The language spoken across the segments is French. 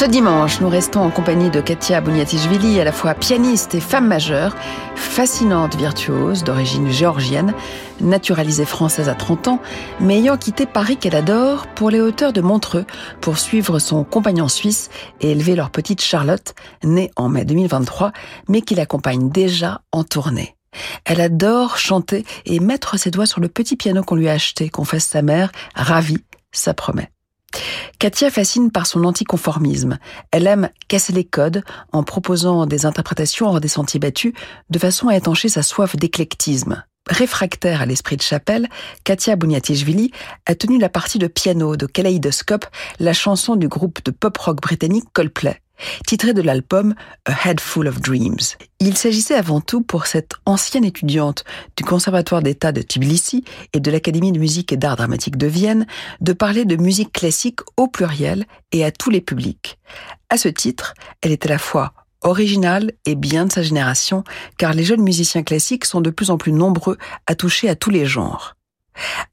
Ce dimanche, nous restons en compagnie de Katia Bouniatichvili, à la fois pianiste et femme majeure, fascinante virtuose d'origine géorgienne, naturalisée française à 30 ans, mais ayant quitté Paris qu'elle adore pour les hauteurs de Montreux pour suivre son compagnon suisse et élever leur petite Charlotte, née en mai 2023, mais qui l'accompagne déjà en tournée. Elle adore chanter et mettre ses doigts sur le petit piano qu'on lui a acheté, confesse sa mère, ravie, ça promet. Katia fascine par son anticonformisme. Elle aime casser les codes en proposant des interprétations hors des sentiers battus de façon à étancher sa soif d'éclectisme. Réfractaire à l'esprit de chapelle, Katia Bouniatichvili a tenu la partie de piano de Kaleidoscope, la chanson du groupe de pop-rock britannique Coldplay titré de l'album A Head Full of Dreams. Il s'agissait avant tout pour cette ancienne étudiante du Conservatoire d'État de Tbilissi et de l'Académie de musique et d'art dramatique de Vienne de parler de musique classique au pluriel et à tous les publics. À ce titre, elle est à la fois originale et bien de sa génération, car les jeunes musiciens classiques sont de plus en plus nombreux à toucher à tous les genres.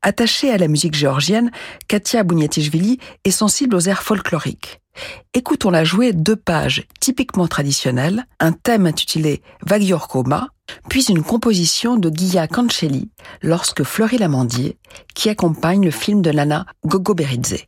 Attachée à la musique géorgienne, Katia Bouniatichvili est sensible aux airs folkloriques. Écoutons-la jouer deux pages typiquement traditionnelles, un thème intitulé Koma, puis une composition de Guilla Cancelli lorsque fleurit l'amandier, qui accompagne le film de Lana Gogoberidze.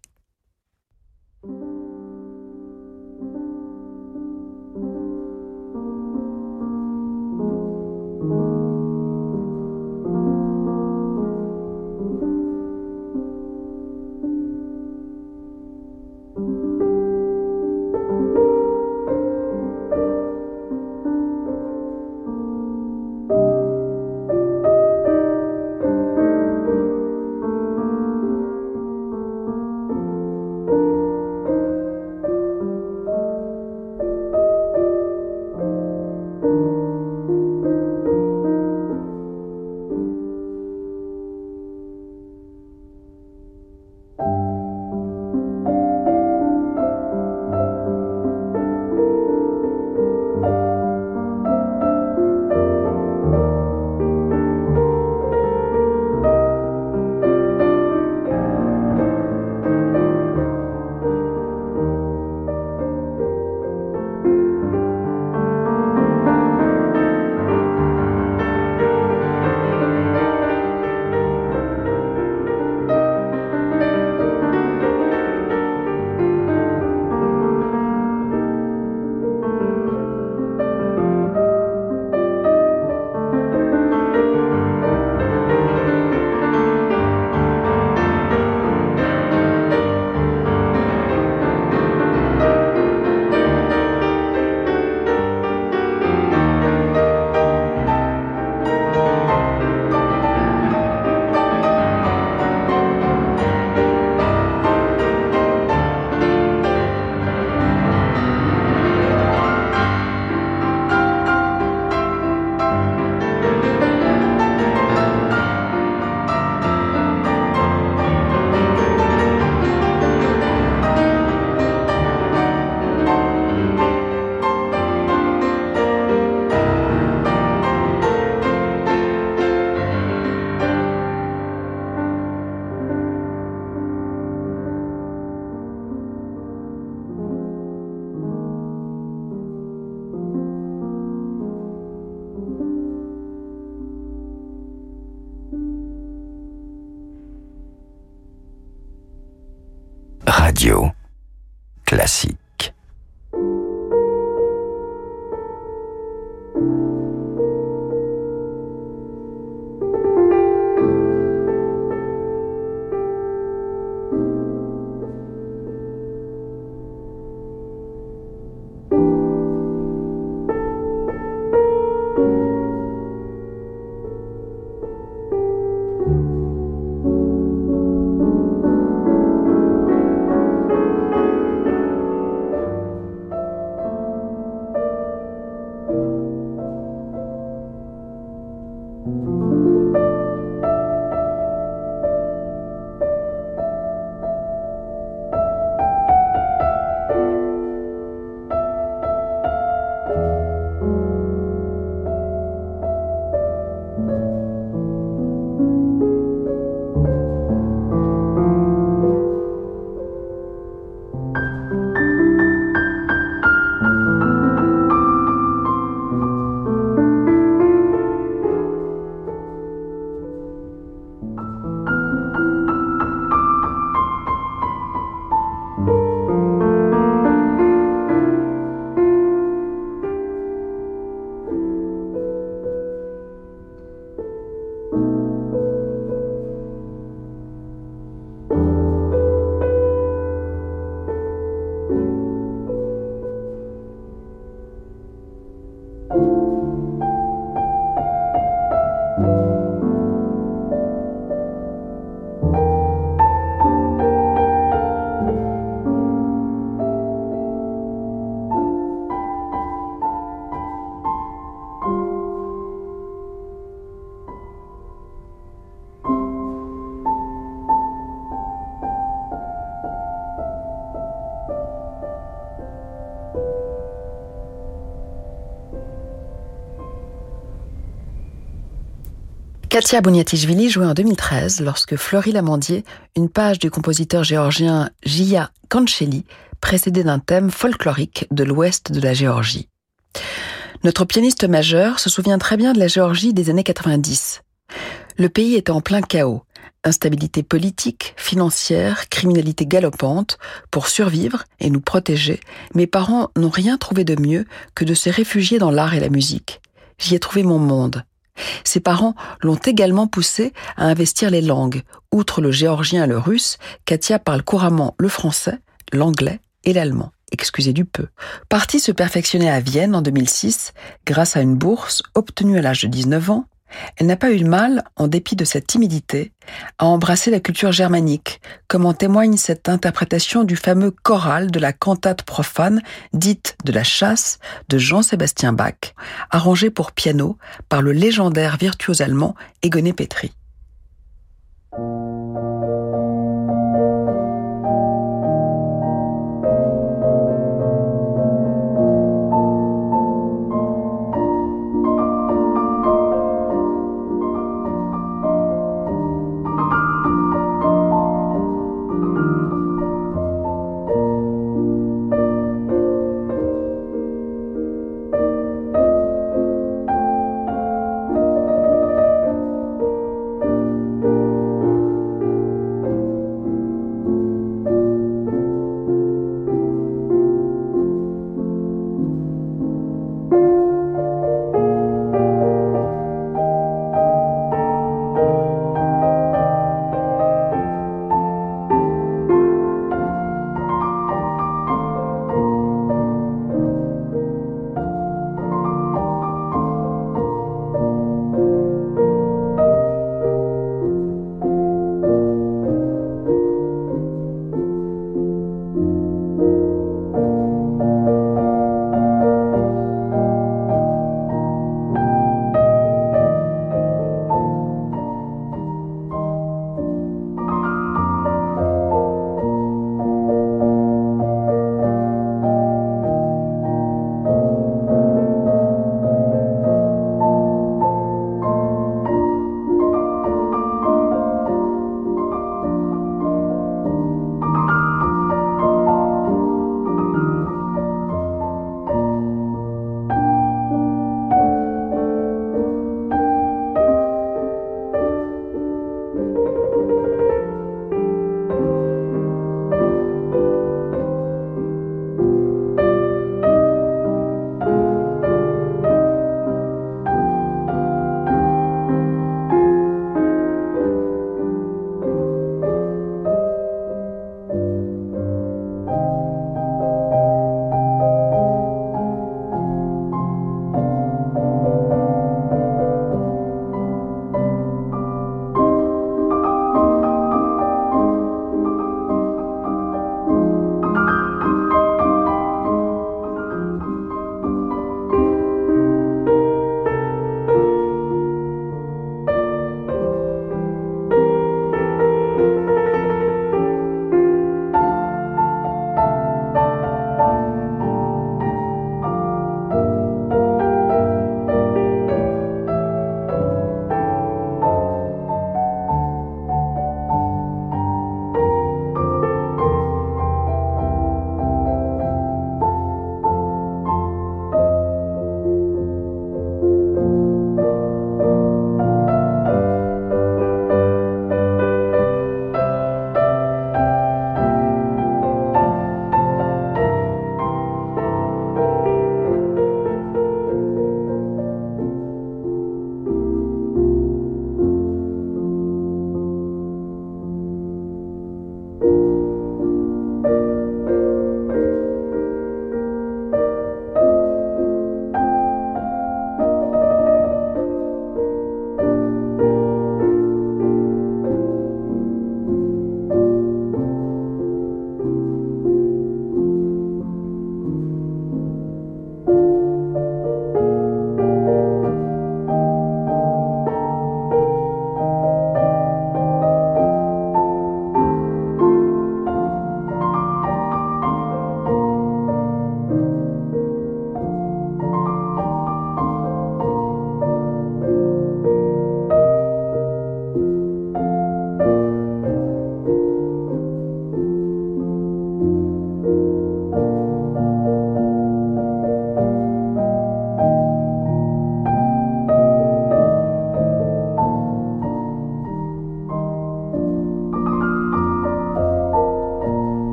Katia Bouniatichvili jouait en 2013 lorsque fleurit Lamandier, une page du compositeur géorgien Jia Kancheli, précédée d'un thème folklorique de l'ouest de la Géorgie. Notre pianiste majeur se souvient très bien de la Géorgie des années 90. Le pays était en plein chaos. Instabilité politique, financière, criminalité galopante. Pour survivre et nous protéger, mes parents n'ont rien trouvé de mieux que de se réfugier dans l'art et la musique. J'y ai trouvé mon monde. Ses parents l'ont également poussé à investir les langues. Outre le géorgien et le russe, Katia parle couramment le français, l'anglais et l'allemand. Excusez du peu. Partie se perfectionner à Vienne en 2006 grâce à une bourse obtenue à l'âge de 19 ans, elle n'a pas eu de mal, en dépit de cette timidité, à embrasser la culture germanique, comme en témoigne cette interprétation du fameux choral de la cantate profane, dite de la chasse, de Jean-Sébastien Bach, arrangée pour piano par le légendaire virtuose allemand Egoné Petri.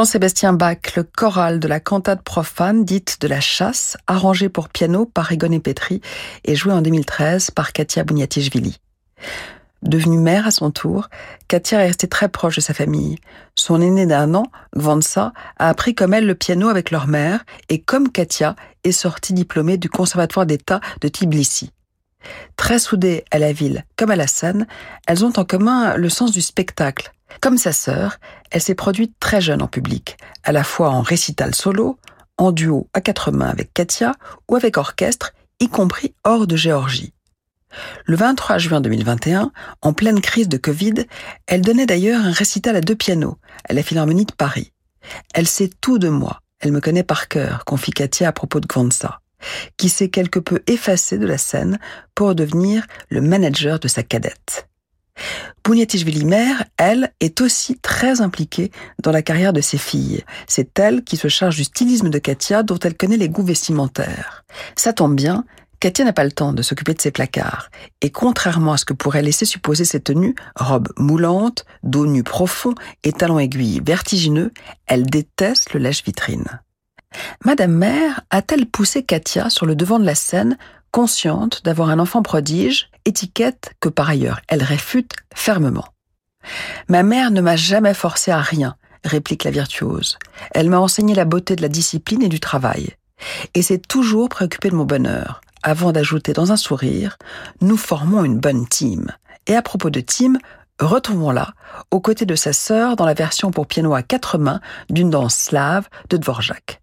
Jean-Sébastien Bach, le choral de la cantate profane dite de la chasse, arrangé pour piano par Rigone Petri et joué en 2013 par Katia Bouniatichvili. Devenue mère à son tour, Katia est restée très proche de sa famille. Son aîné d'un an, Gvansa, a appris comme elle le piano avec leur mère et comme Katia est sortie diplômée du Conservatoire d'État de Tbilissi. Très soudées à la ville comme à la scène, elles ont en commun le sens du spectacle. Comme sa sœur, elle s'est produite très jeune en public, à la fois en récital solo, en duo à quatre mains avec Katia ou avec orchestre, y compris hors de Géorgie. Le 23 juin 2021, en pleine crise de Covid, elle donnait d'ailleurs un récital à deux pianos à la Philharmonie de Paris. Elle sait tout de moi, elle me connaît par cœur, confie Katia à propos de Gwanza, qui s'est quelque peu effacé de la scène pour devenir le manager de sa cadette. Bouniatichvili mère, elle, est aussi très impliquée dans la carrière de ses filles. C'est elle qui se charge du stylisme de Katia dont elle connaît les goûts vestimentaires. Ça tombe bien, Katia n'a pas le temps de s'occuper de ses placards, et contrairement à ce que pourrait laisser supposer ses tenues, robe moulante, dos nu profond et talons aiguilles vertigineux, elle déteste le lèche-vitrine. Madame Mère a-t-elle poussé Katia sur le devant de la scène, consciente d'avoir un enfant prodige, étiquette que par ailleurs elle réfute fermement. Ma mère ne m'a jamais forcé à rien, réplique la virtuose. Elle m'a enseigné la beauté de la discipline et du travail. Et s'est toujours préoccupée de mon bonheur, avant d'ajouter dans un sourire, nous formons une bonne team. Et à propos de team, retrouvons-la aux côtés de sa sœur dans la version pour piano à quatre mains d'une danse slave de Dvorak.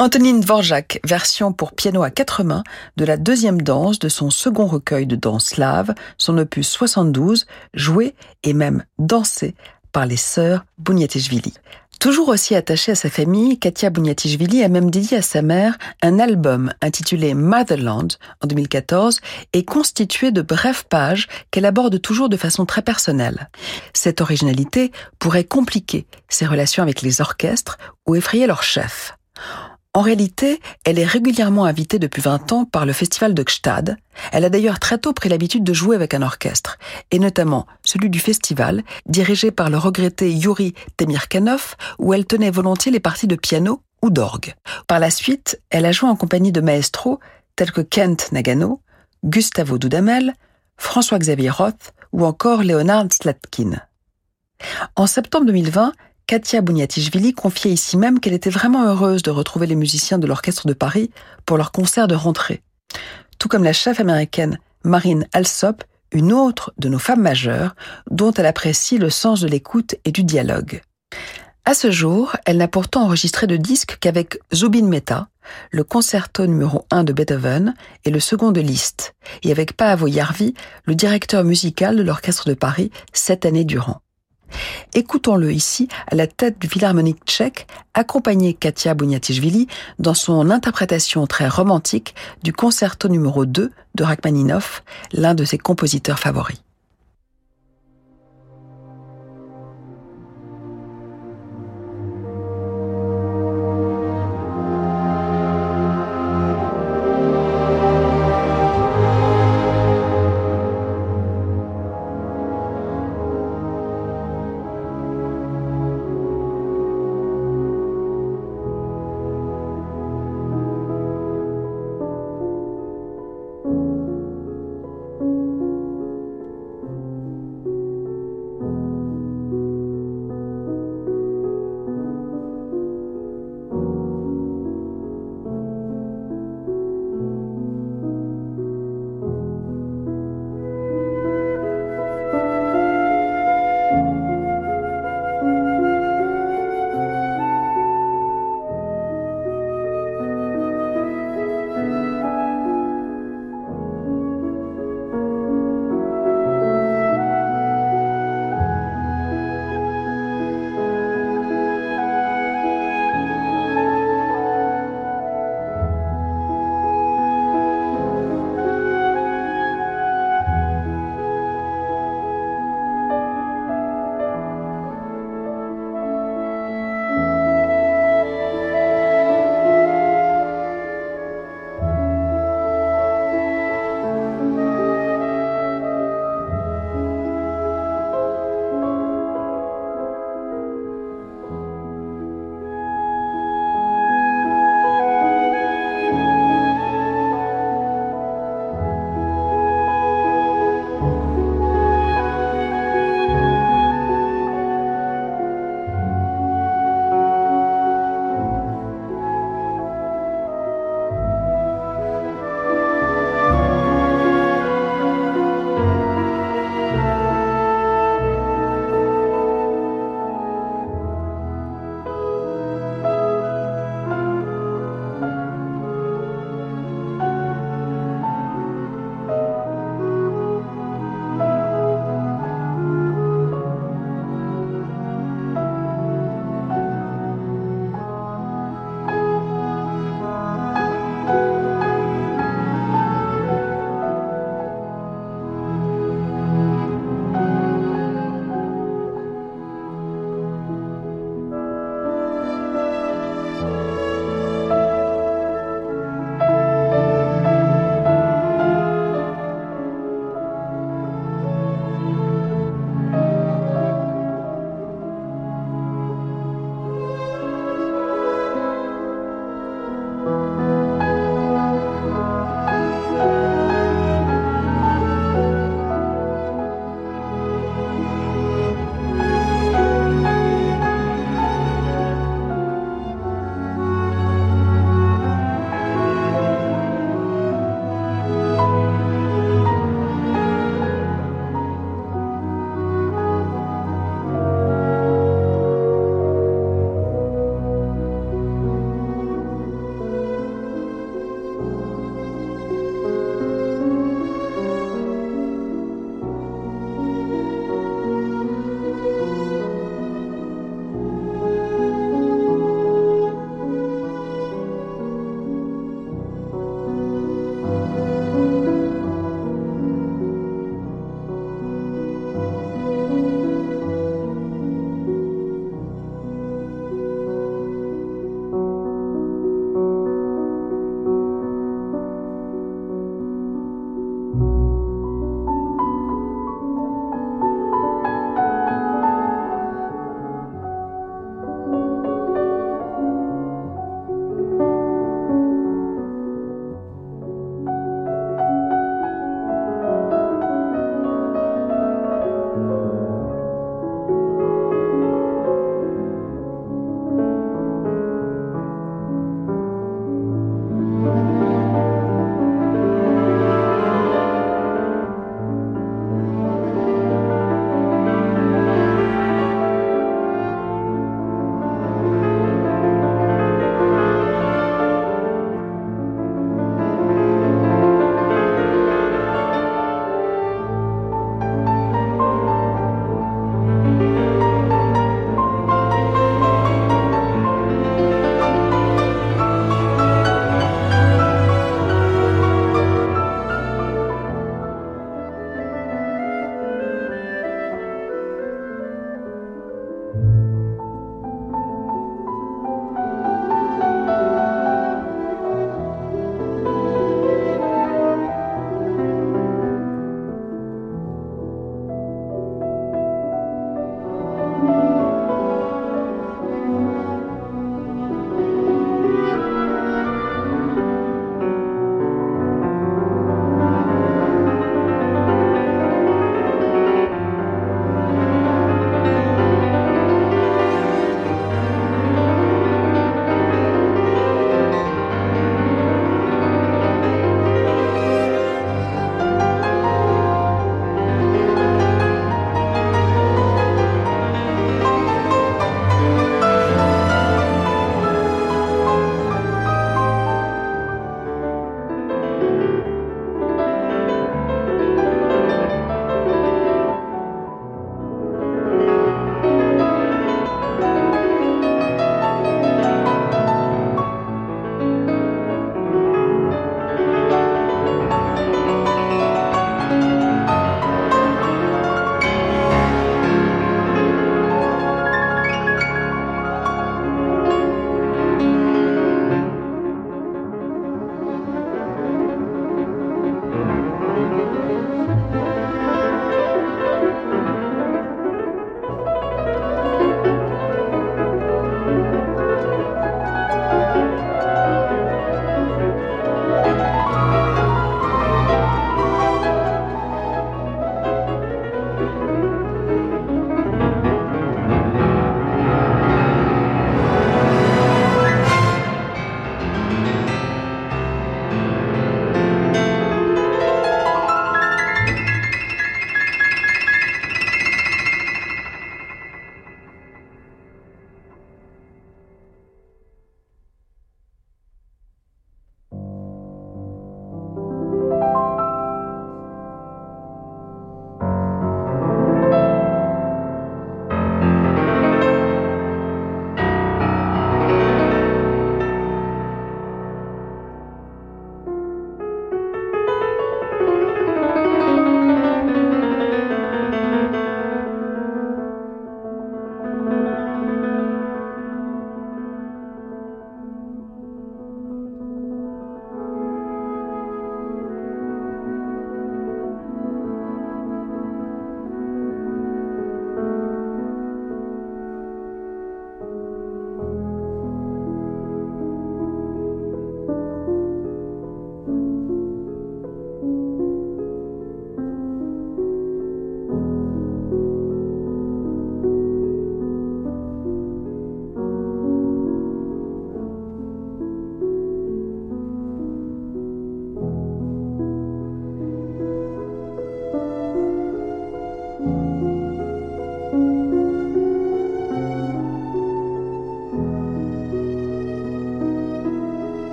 Antonine Dvorak, version pour piano à quatre mains de la deuxième danse de son second recueil de danse slave, son opus 72, joué et même dansé par les sœurs Bouniatishvili. Toujours aussi attachée à sa famille, Katia Bouniatishvili a même dédié à sa mère un album intitulé Motherland en 2014 et constitué de brèves pages qu'elle aborde toujours de façon très personnelle. Cette originalité pourrait compliquer ses relations avec les orchestres ou effrayer leur chef. En réalité, elle est régulièrement invitée depuis 20 ans par le festival de Gstad. Elle a d'ailleurs très tôt pris l'habitude de jouer avec un orchestre, et notamment celui du festival, dirigé par le regretté Yuri Temirkanov, où elle tenait volontiers les parties de piano ou d'orgue. Par la suite, elle a joué en compagnie de maestros tels que Kent Nagano, Gustavo Dudamel, François-Xavier Roth ou encore Leonard Slatkin. En septembre 2020, Katia Bouniatishvili confiait ici même qu'elle était vraiment heureuse de retrouver les musiciens de l'Orchestre de Paris pour leur concert de rentrée. Tout comme la chef américaine Marine Alsop, une autre de nos femmes majeures, dont elle apprécie le sens de l'écoute et du dialogue. À ce jour, elle n'a pourtant enregistré de disque qu'avec Zubin Mehta, le concerto numéro 1 de Beethoven et le second de Liszt, et avec Paavo Jarvi, le directeur musical de l'Orchestre de Paris, sept années durant. Écoutons-le ici à la tête du Philharmonique tchèque, accompagné Katia Bouniatishvili dans son interprétation très romantique du concerto numéro 2 de Rachmaninoff, l'un de ses compositeurs favoris.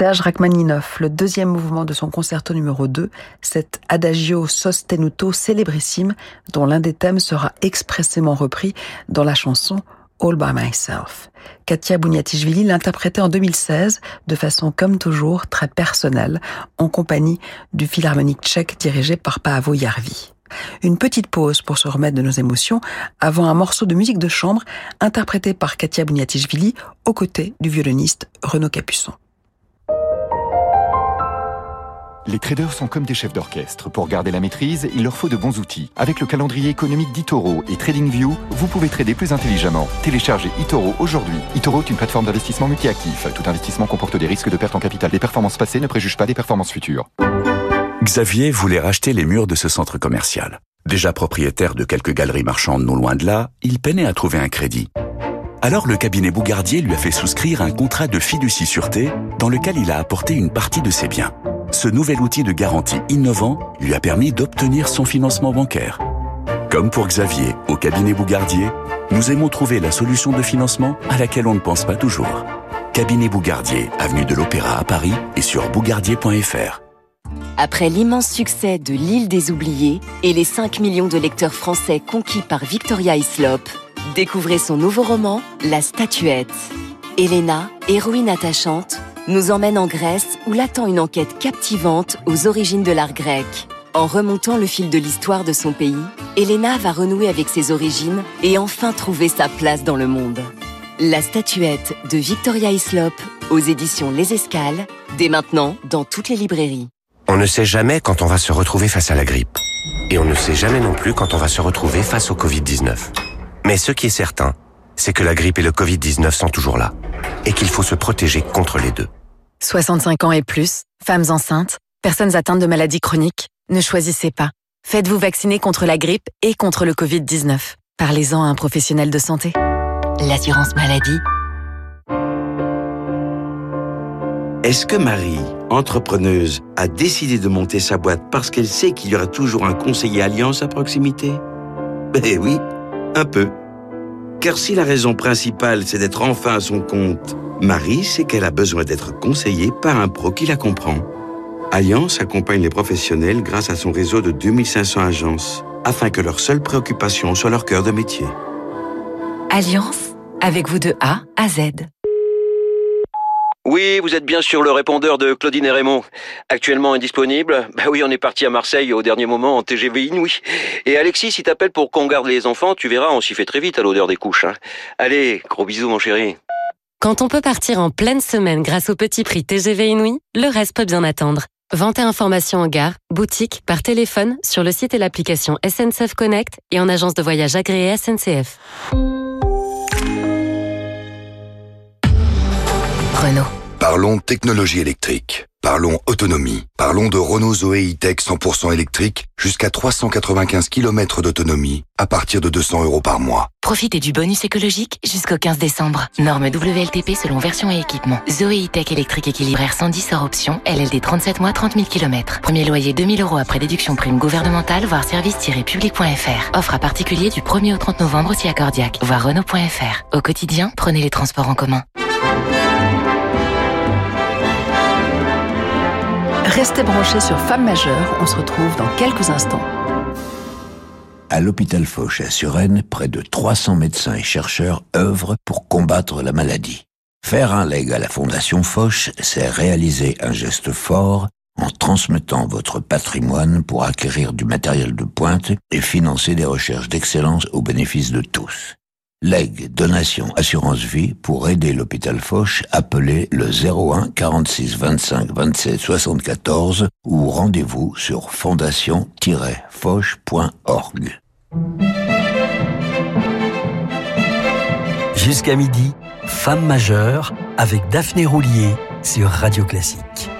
Serge Rachmaninoff, le deuxième mouvement de son concerto numéro 2, cet Adagio sostenuto célébrissime dont l'un des thèmes sera expressément repris dans la chanson All by Myself. Katia Bouniatishvili l'interprétait en 2016 de façon comme toujours très personnelle en compagnie du philharmonique tchèque dirigé par Paavo Jarvi. Une petite pause pour se remettre de nos émotions avant un morceau de musique de chambre interprété par Katia Bouniatishvili aux côtés du violoniste Renaud Capuçon. Les traders sont comme des chefs d'orchestre. Pour garder la maîtrise, il leur faut de bons outils. Avec le calendrier économique d'Itoro et TradingView, vous pouvez trader plus intelligemment. Téléchargez Itoro aujourd'hui. Itoro est une plateforme d'investissement multi-actif. Tout investissement comporte des risques de perte en capital. Les performances passées ne préjugent pas des performances futures. Xavier voulait racheter les murs de ce centre commercial. Déjà propriétaire de quelques galeries marchandes non loin de là, il peinait à trouver un crédit. Alors le cabinet Bougardier lui a fait souscrire un contrat de fiducie sûreté dans lequel il a apporté une partie de ses biens ce nouvel outil de garantie innovant lui a permis d'obtenir son financement bancaire. Comme pour Xavier au cabinet Bougardier, nous aimons trouver la solution de financement à laquelle on ne pense pas toujours. Cabinet Bougardier, avenue de l'Opéra à Paris et sur bougardier.fr. Après l'immense succès de L'île des oubliés et les 5 millions de lecteurs français conquis par Victoria Islop, découvrez son nouveau roman, La Statuette. Elena, héroïne attachante, nous emmène en Grèce où l'attend une enquête captivante aux origines de l'art grec. En remontant le fil de l'histoire de son pays, Elena va renouer avec ses origines et enfin trouver sa place dans le monde. La statuette de Victoria Islop aux éditions Les Escales, dès maintenant dans toutes les librairies. On ne sait jamais quand on va se retrouver face à la grippe. Et on ne sait jamais non plus quand on va se retrouver face au Covid-19. Mais ce qui est certain, c'est que la grippe et le Covid-19 sont toujours là. Et qu'il faut se protéger contre les deux. 65 ans et plus, femmes enceintes, personnes atteintes de maladies chroniques, ne choisissez pas. Faites-vous vacciner contre la grippe et contre le Covid-19. Parlez-en à un professionnel de santé. L'assurance maladie. Est-ce que Marie, entrepreneuse, a décidé de monter sa boîte parce qu'elle sait qu'il y aura toujours un conseiller Alliance à proximité? Eh oui, un peu. Car si la raison principale, c'est d'être enfin à son compte, Marie sait qu'elle a besoin d'être conseillée par un pro qui la comprend. Alliance accompagne les professionnels grâce à son réseau de 2500 agences, afin que leur seule préoccupation soit leur cœur de métier. Alliance, avec vous de A à Z. Oui, vous êtes bien sur le répondeur de Claudine et Raymond. Actuellement indisponible. Bah oui, on est parti à Marseille au dernier moment en TGV Inouï. Et Alexis, si t'appelles pour qu'on garde les enfants, tu verras, on s'y fait très vite à l'odeur des couches. Hein. Allez, gros bisous mon chéri. Quand on peut partir en pleine semaine grâce au petit prix TGV Inouï, le reste peut bien attendre. Vente et informations en gare, boutique, par téléphone, sur le site et l'application SNCF Connect et en agence de voyage agréée SNCF. Renault. Parlons technologie électrique. Parlons autonomie. Parlons de Renault Zoé E-Tech 100% électrique jusqu'à 395 km d'autonomie à partir de 200 euros par mois. Profitez du bonus écologique jusqu'au 15 décembre. Norme WLTP selon version et équipement. Zoé E-Tech électrique équilibraire 110 hors option. LLD 37 mois 30 000 km. Premier loyer 2000 euros après déduction prime gouvernementale, voire service-public.fr. Offre à particulier du 1er au 30 novembre si accordiaque. Voir Renault.fr. Au quotidien, prenez les transports en commun. Restez branchés sur Femmes majeures, on se retrouve dans quelques instants. À l'hôpital Foch à Suresnes, près de 300 médecins et chercheurs œuvrent pour combattre la maladie. Faire un leg à la Fondation Foch, c'est réaliser un geste fort en transmettant votre patrimoine pour acquérir du matériel de pointe et financer des recherches d'excellence au bénéfice de tous. Leg, donation, assurance vie, pour aider l'hôpital Foch, appelez le 01 46 25 27 74 ou rendez-vous sur fondation-foch.org. Jusqu'à midi, Femme majeure avec Daphné Roulier sur Radio Classique.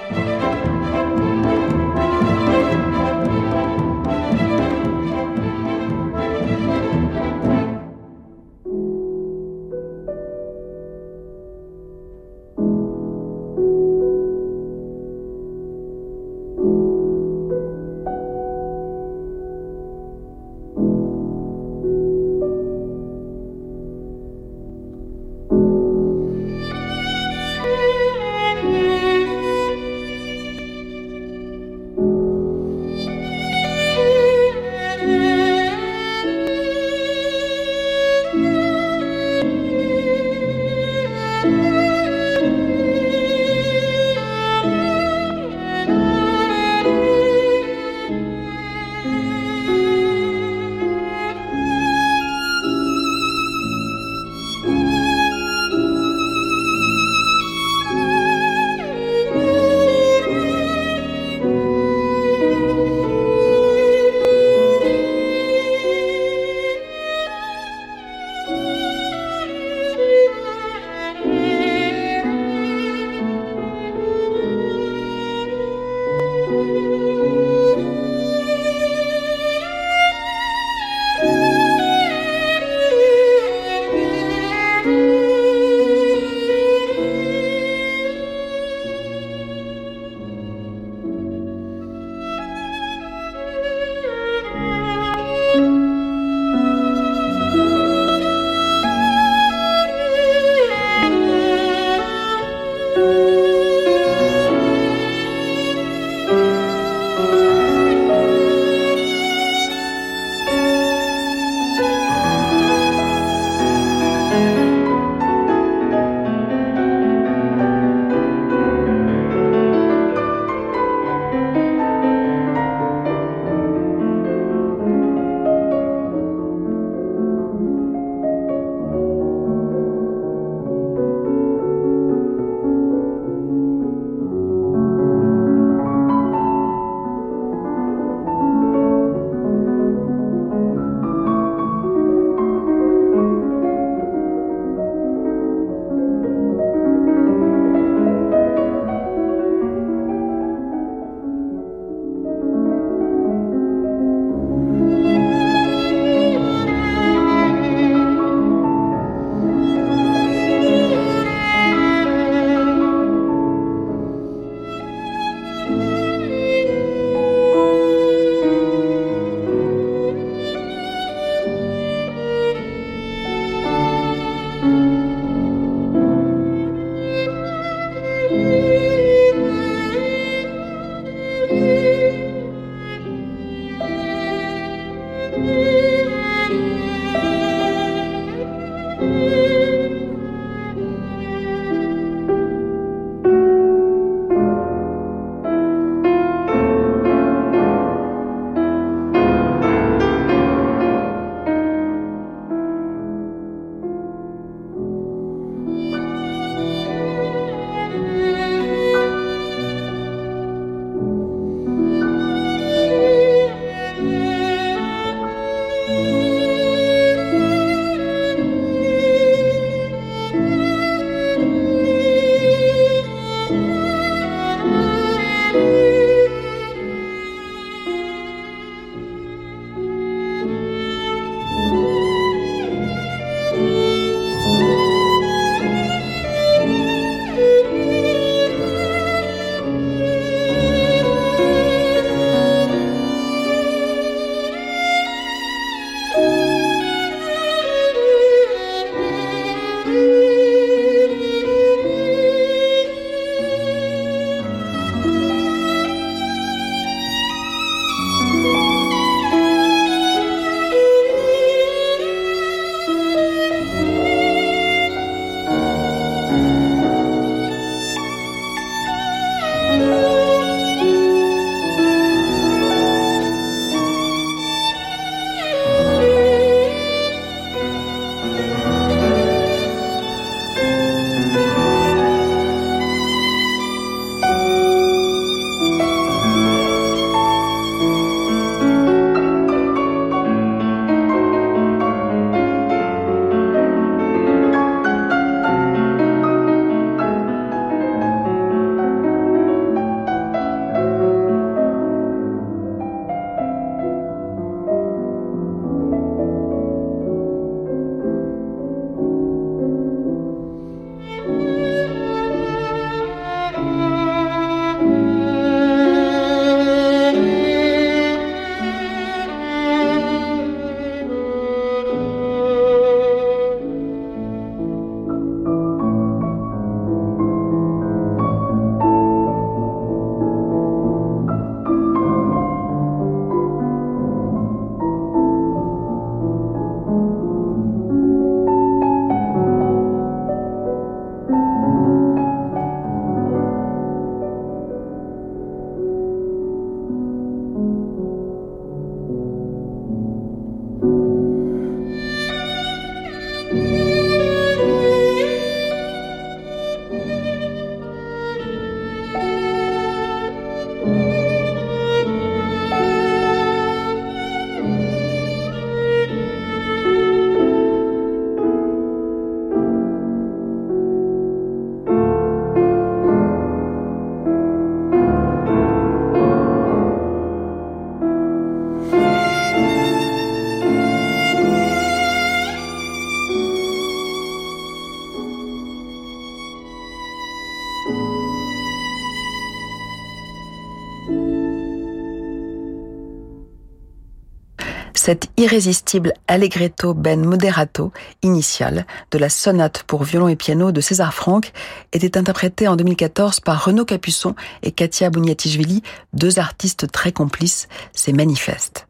Irrésistible allegretto ben moderato initial de la sonate pour violon et piano de César Franck était interprété en 2014 par Renaud Capuçon et Katia Bouniatichvili, deux artistes très complices, c'est manifeste.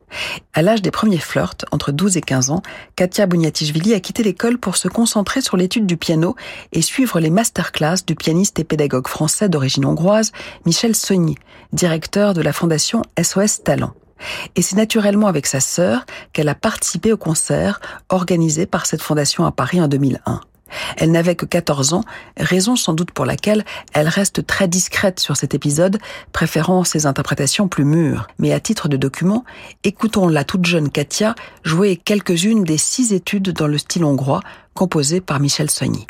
À l'âge des premiers flirts, entre 12 et 15 ans, Katia Bouniatichvili a quitté l'école pour se concentrer sur l'étude du piano et suivre les masterclass du pianiste et pédagogue français d'origine hongroise Michel Sogny, directeur de la fondation SOS Talent. Et c'est naturellement avec sa sœur qu'elle a participé au concert organisé par cette fondation à Paris en 2001. Elle n'avait que 14 ans, raison sans doute pour laquelle elle reste très discrète sur cet épisode, préférant ses interprétations plus mûres. Mais à titre de document, écoutons la toute jeune Katia jouer quelques-unes des six études dans le style hongrois composées par Michel Sogny.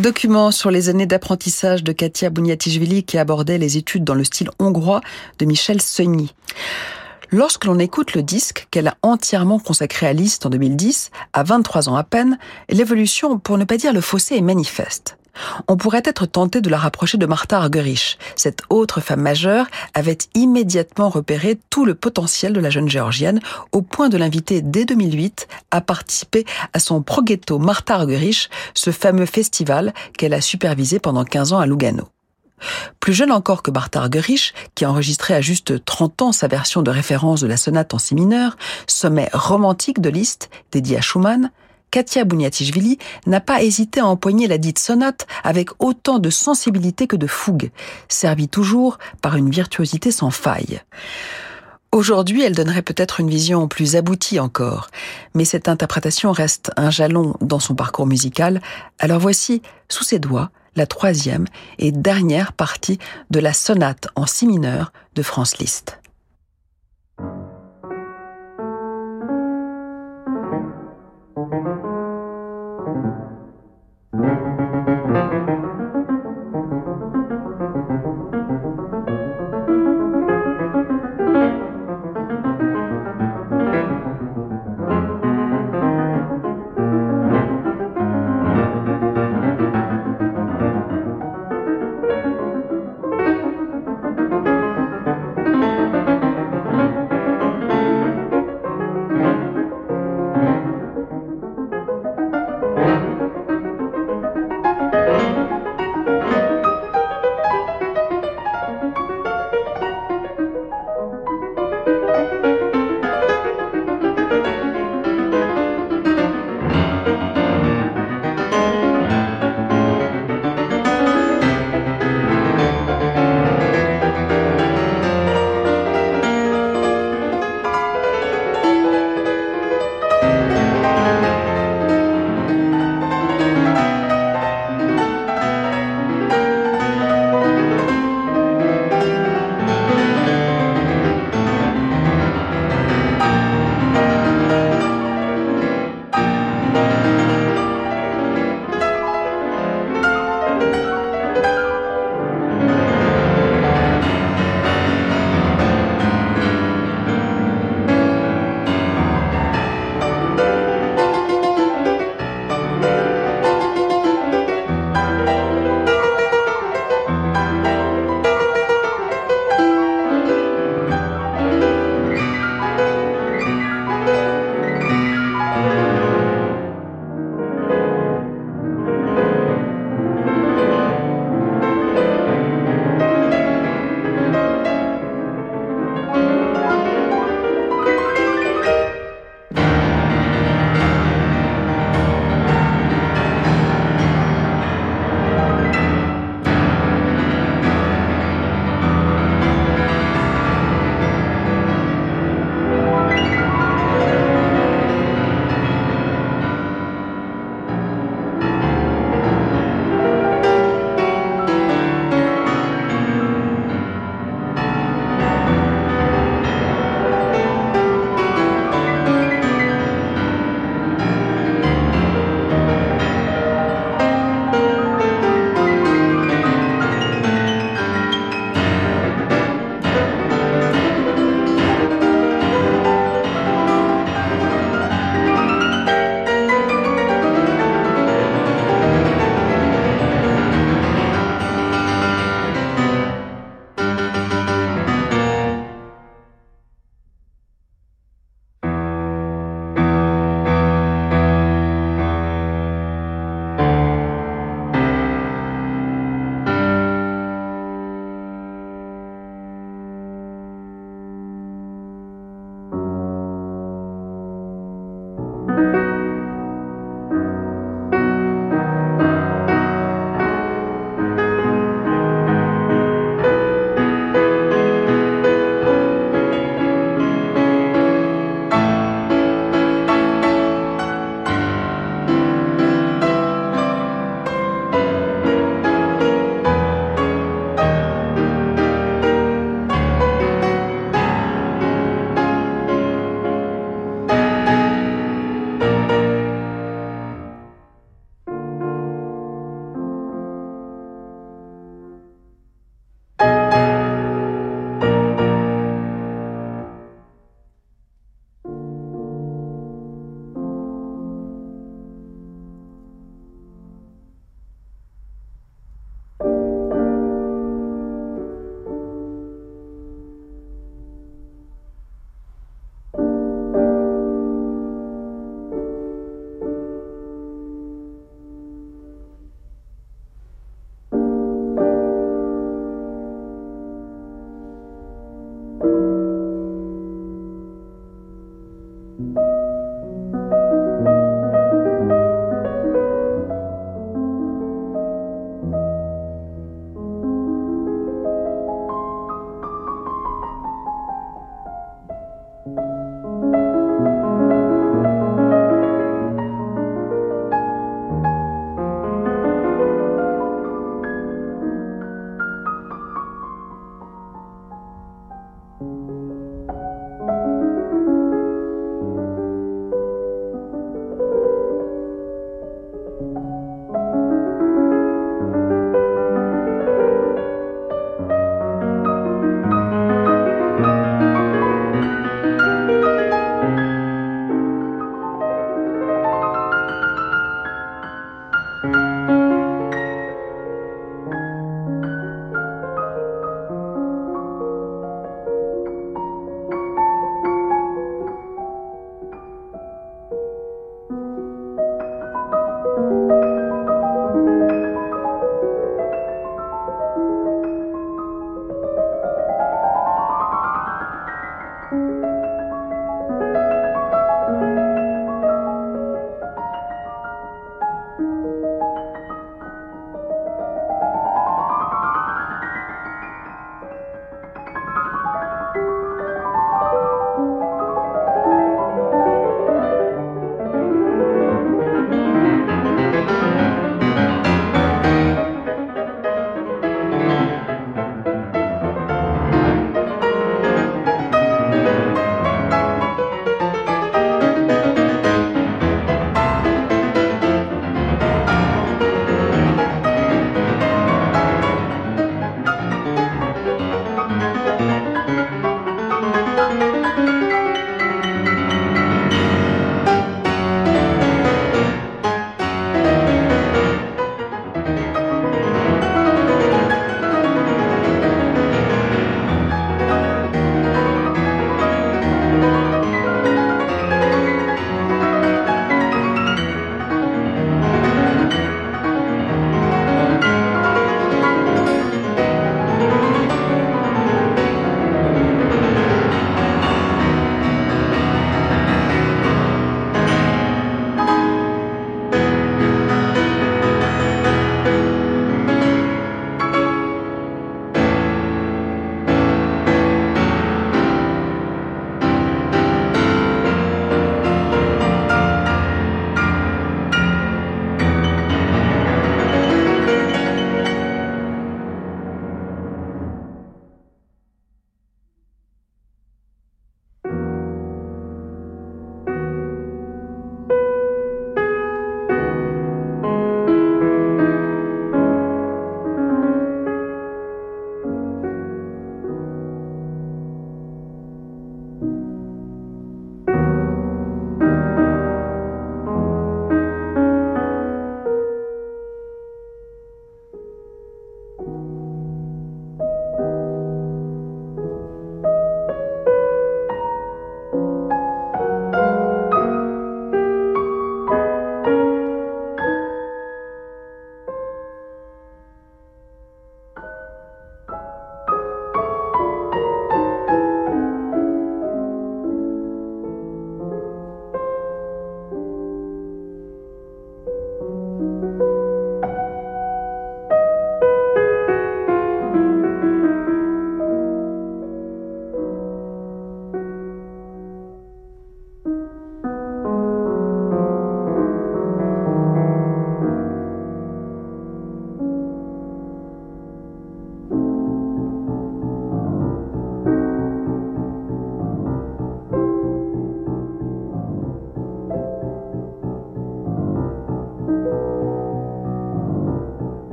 Document sur les années d'apprentissage de Katia Bouniatichvili qui abordait les études dans le style hongrois de Michel Sogny. Lorsque l'on écoute le disque qu'elle a entièrement consacré à Liszt en 2010, à 23 ans à peine, l'évolution, pour ne pas dire le fossé, est manifeste. On pourrait être tenté de la rapprocher de Martha Argerich. Cette autre femme majeure avait immédiatement repéré tout le potentiel de la jeune géorgienne au point de l'inviter dès 2008 à participer à son Proghetto Martha Argerich, ce fameux festival qu'elle a supervisé pendant 15 ans à Lugano. Plus jeune encore que Martha Argerich, qui a enregistré à juste 30 ans sa version de référence de la sonate en si mineur, sommet romantique de Liszt, dédié à Schumann, Katia Bouniatichvili n'a pas hésité à empoigner la dite sonate avec autant de sensibilité que de fougue, servie toujours par une virtuosité sans faille. Aujourd'hui, elle donnerait peut-être une vision plus aboutie encore, mais cette interprétation reste un jalon dans son parcours musical, alors voici, sous ses doigts, la troisième et dernière partie de la sonate en si mineur de Franz Liszt.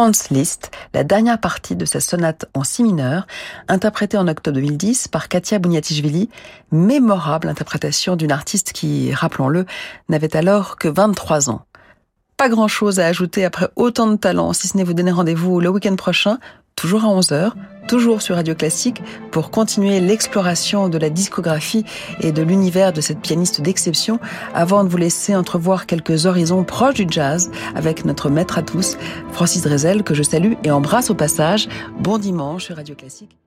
Franz Liszt, la dernière partie de sa sonate en si mineur, interprétée en octobre 2010 par Katia Bouniatichvili, mémorable interprétation d'une artiste qui, rappelons-le, n'avait alors que 23 ans. Pas grand chose à ajouter après autant de talent, si ce n'est vous donner rendez-vous le week-end prochain toujours à 11h, toujours sur Radio Classique, pour continuer l'exploration de la discographie et de l'univers de cette pianiste d'exception, avant de vous laisser entrevoir quelques horizons proches du jazz avec notre maître à tous, Francis Drezel, que je salue et embrasse au passage. Bon dimanche sur Radio Classique.